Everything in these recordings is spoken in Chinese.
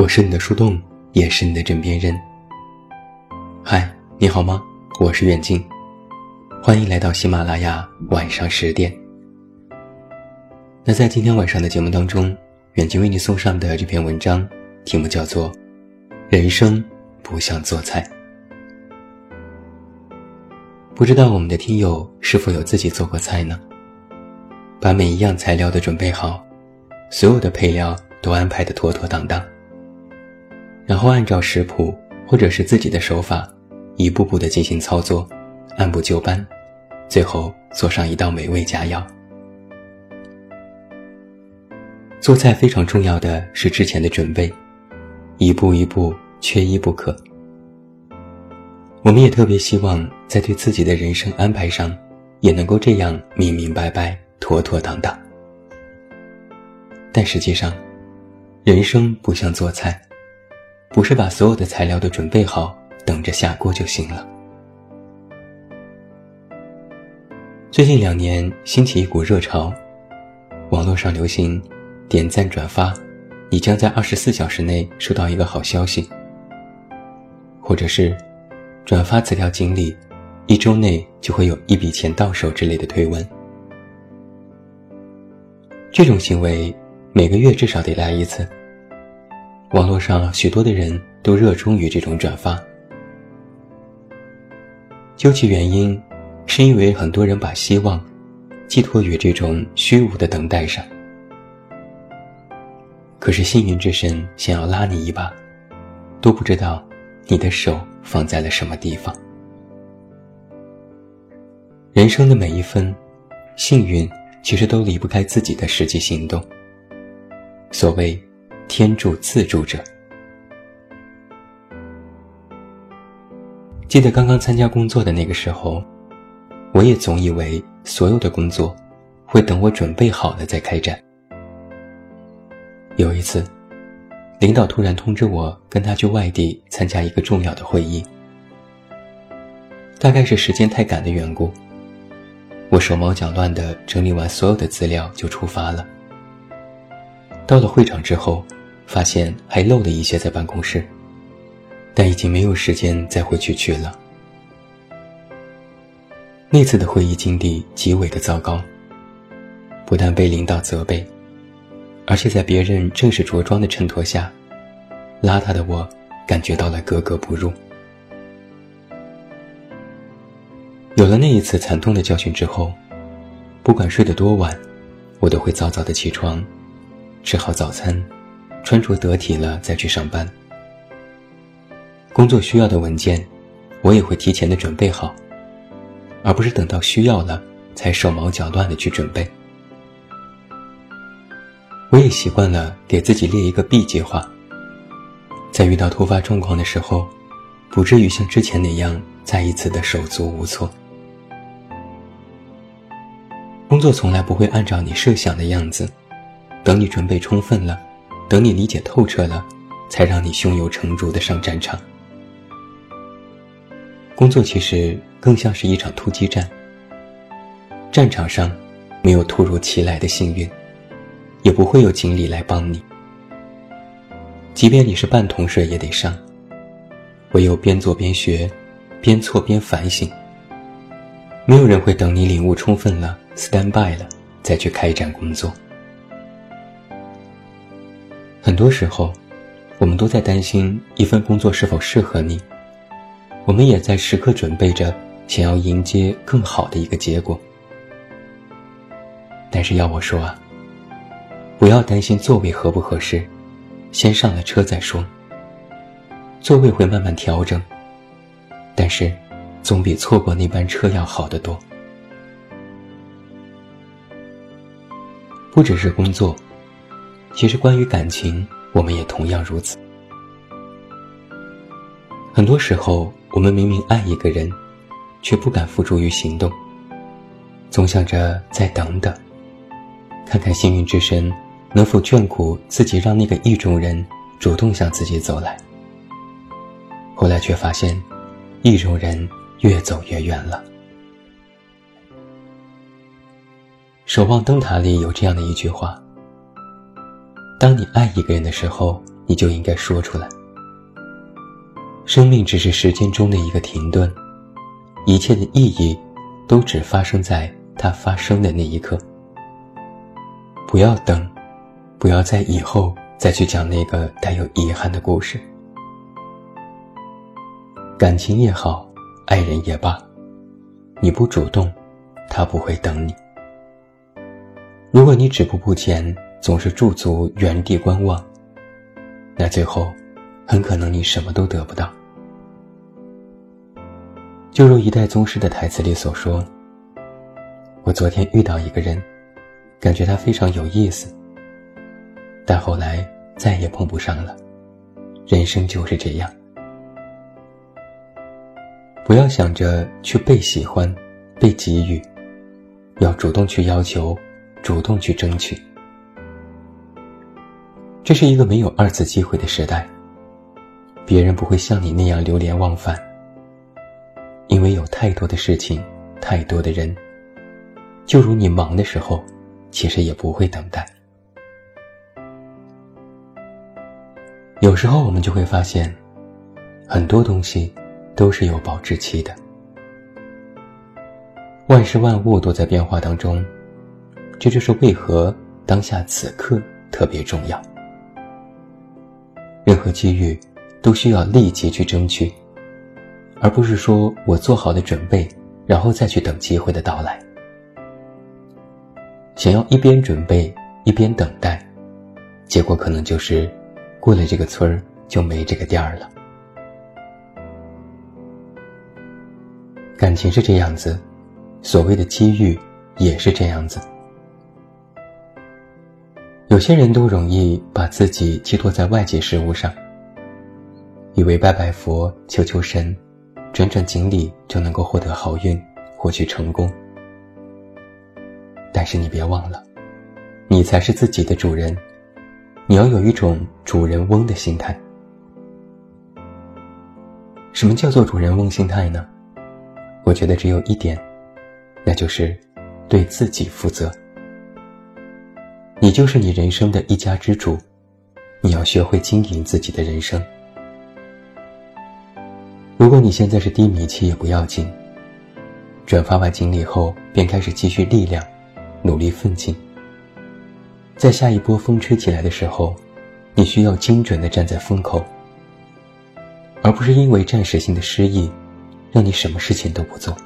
我是你的树洞，也是你的枕边人。嗨，你好吗？我是远近，欢迎来到喜马拉雅晚上十点。那在今天晚上的节目当中，远近为你送上的这篇文章，题目叫做《人生不像做菜》。不知道我们的听友是否有自己做过菜呢？把每一样材料都准备好，所有的配料都安排的妥妥当当。然后按照食谱或者是自己的手法，一步步的进行操作，按部就班，最后做上一道美味佳肴。做菜非常重要的是之前的准备，一步一步缺一不可。我们也特别希望在对自己的人生安排上，也能够这样明明白白、妥妥当当。但实际上，人生不像做菜。不是把所有的材料都准备好，等着下锅就行了。最近两年兴起一股热潮，网络上流行点赞转发，你将在二十四小时内收到一个好消息，或者是转发此条锦鲤，一周内就会有一笔钱到手之类的推文。这种行为每个月至少得来一次。网络上许多的人都热衷于这种转发，究其原因，是因为很多人把希望寄托于这种虚无的等待上。可是幸运之神想要拉你一把，都不知道你的手放在了什么地方。人生的每一分，幸运其实都离不开自己的实际行动。所谓。天助自助者。记得刚刚参加工作的那个时候，我也总以为所有的工作会等我准备好了再开展。有一次，领导突然通知我跟他去外地参加一个重要的会议，大概是时间太赶的缘故，我手忙脚乱的整理完所有的资料就出发了。到了会场之后。发现还漏了一些在办公室，但已经没有时间再回去取了。那次的会议经历极为的糟糕，不但被领导责备，而且在别人正式着装的衬托下，邋遢的我感觉到了格格不入。有了那一次惨痛的教训之后，不管睡得多晚，我都会早早的起床，吃好早餐。穿着得体了再去上班，工作需要的文件，我也会提前的准备好，而不是等到需要了才手忙脚乱的去准备。我也习惯了给自己列一个 B 计划，在遇到突发状况的时候，不至于像之前那样再一次的手足无措。工作从来不会按照你设想的样子，等你准备充分了。等你理解透彻了，才让你胸有成竹的上战场。工作其实更像是一场突击战。战场上没有突如其来的幸运，也不会有锦鲤来帮你。即便你是半桶水也得上，唯有边做边学，边错边反省。没有人会等你领悟充分了，stand by 了，再去开展工作。很多时候，我们都在担心一份工作是否适合你。我们也在时刻准备着，想要迎接更好的一个结果。但是要我说啊，不要担心座位合不合适，先上了车再说。座位会慢慢调整，但是总比错过那班车要好得多。不只是工作。其实，关于感情，我们也同样如此。很多时候，我们明明爱一个人，却不敢付诸于行动，总想着再等等，看看幸运之神能否眷顾自己，让那个意中人主动向自己走来。后来却发现，意中人越走越远了。《守望灯塔》里有这样的一句话。当你爱一个人的时候，你就应该说出来。生命只是时间中的一个停顿，一切的意义都只发生在它发生的那一刻。不要等，不要在以后再去讲那个带有遗憾的故事。感情也好，爱人也罢，你不主动，他不会等你。如果你止步不前，总是驻足原地观望，那最后很可能你什么都得不到。就如一代宗师的台词里所说：“我昨天遇到一个人，感觉他非常有意思，但后来再也碰不上了。人生就是这样，不要想着去被喜欢、被给予，要主动去要求。”主动去争取，这是一个没有二次机会的时代。别人不会像你那样流连忘返，因为有太多的事情，太多的人。就如你忙的时候，其实也不会等待。有时候我们就会发现，很多东西都是有保质期的。万事万物都在变化当中。这就是为何当下此刻特别重要。任何机遇都需要立即去争取，而不是说我做好了准备，然后再去等机会的到来。想要一边准备一边等待，结果可能就是过了这个村儿就没这个店儿了。感情是这样子，所谓的机遇也是这样子。有些人都容易把自己寄托在外界事物上，以为拜拜佛、求求神、转转锦鲤就能够获得好运、获取成功。但是你别忘了，你才是自己的主人，你要有一种主人翁的心态。什么叫做主人翁心态呢？我觉得只有一点，那就是对自己负责。你就是你人生的一家之主，你要学会经营自己的人生。如果你现在是低迷期也不要紧，转发完锦鲤后便开始积蓄力量，努力奋进。在下一波风吹起来的时候，你需要精准的站在风口，而不是因为暂时性的失意，让你什么事情都不做。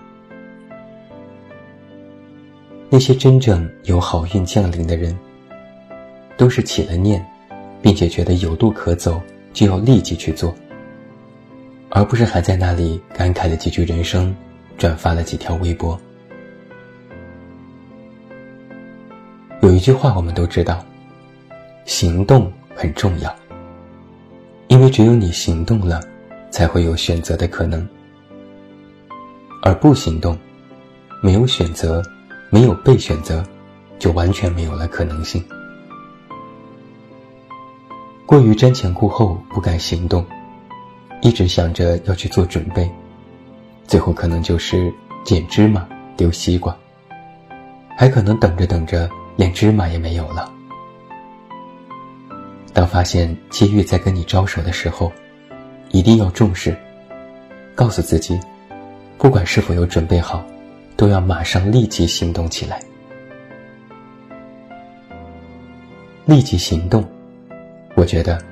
那些真正有好运降临的人。都是起了念，并且觉得有路可走，就要立即去做，而不是还在那里感慨了几句人生，转发了几条微博。有一句话我们都知道，行动很重要，因为只有你行动了，才会有选择的可能，而不行动，没有选择，没有被选择，就完全没有了可能性。过于瞻前顾后，不敢行动，一直想着要去做准备，最后可能就是捡芝麻丢西瓜，还可能等着等着连芝麻也没有了。当发现机遇在跟你招手的时候，一定要重视，告诉自己，不管是否有准备好，都要马上立即行动起来，立即行动。我觉得，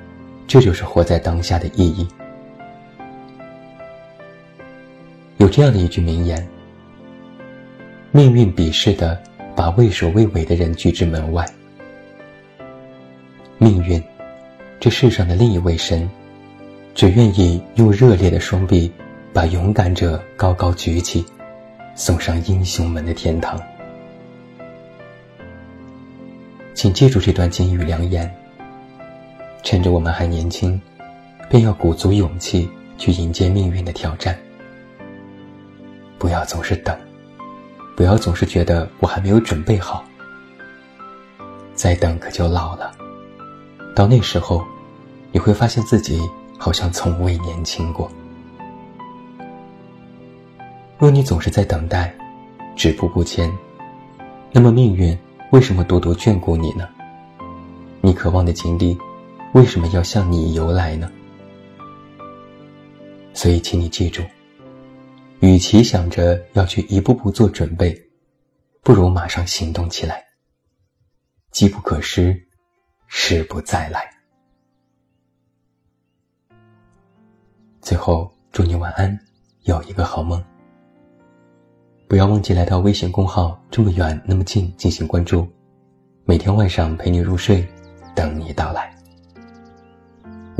这就是活在当下的意义。有这样的一句名言：“命运鄙视的，把畏首畏尾的人拒之门外。”命运，这世上的另一位神，只愿意用热烈的双臂，把勇敢者高高举起，送上英雄们的天堂。请记住这段金玉良言。趁着我们还年轻，便要鼓足勇气去迎接命运的挑战。不要总是等，不要总是觉得我还没有准备好。再等可就老了，到那时候，你会发现自己好像从未年轻过。若你总是在等待，止步不前，那么命运为什么独独眷顾你呢？你渴望的经历。为什么要向你游来呢？所以，请你记住，与其想着要去一步步做准备，不如马上行动起来。机不可失，时不再来。最后，祝你晚安，有一个好梦。不要忘记来到微信公号“这么远那么近”进行关注，每天晚上陪你入睡，等你到来。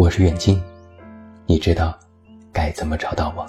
我是远近，你知道该怎么找到我。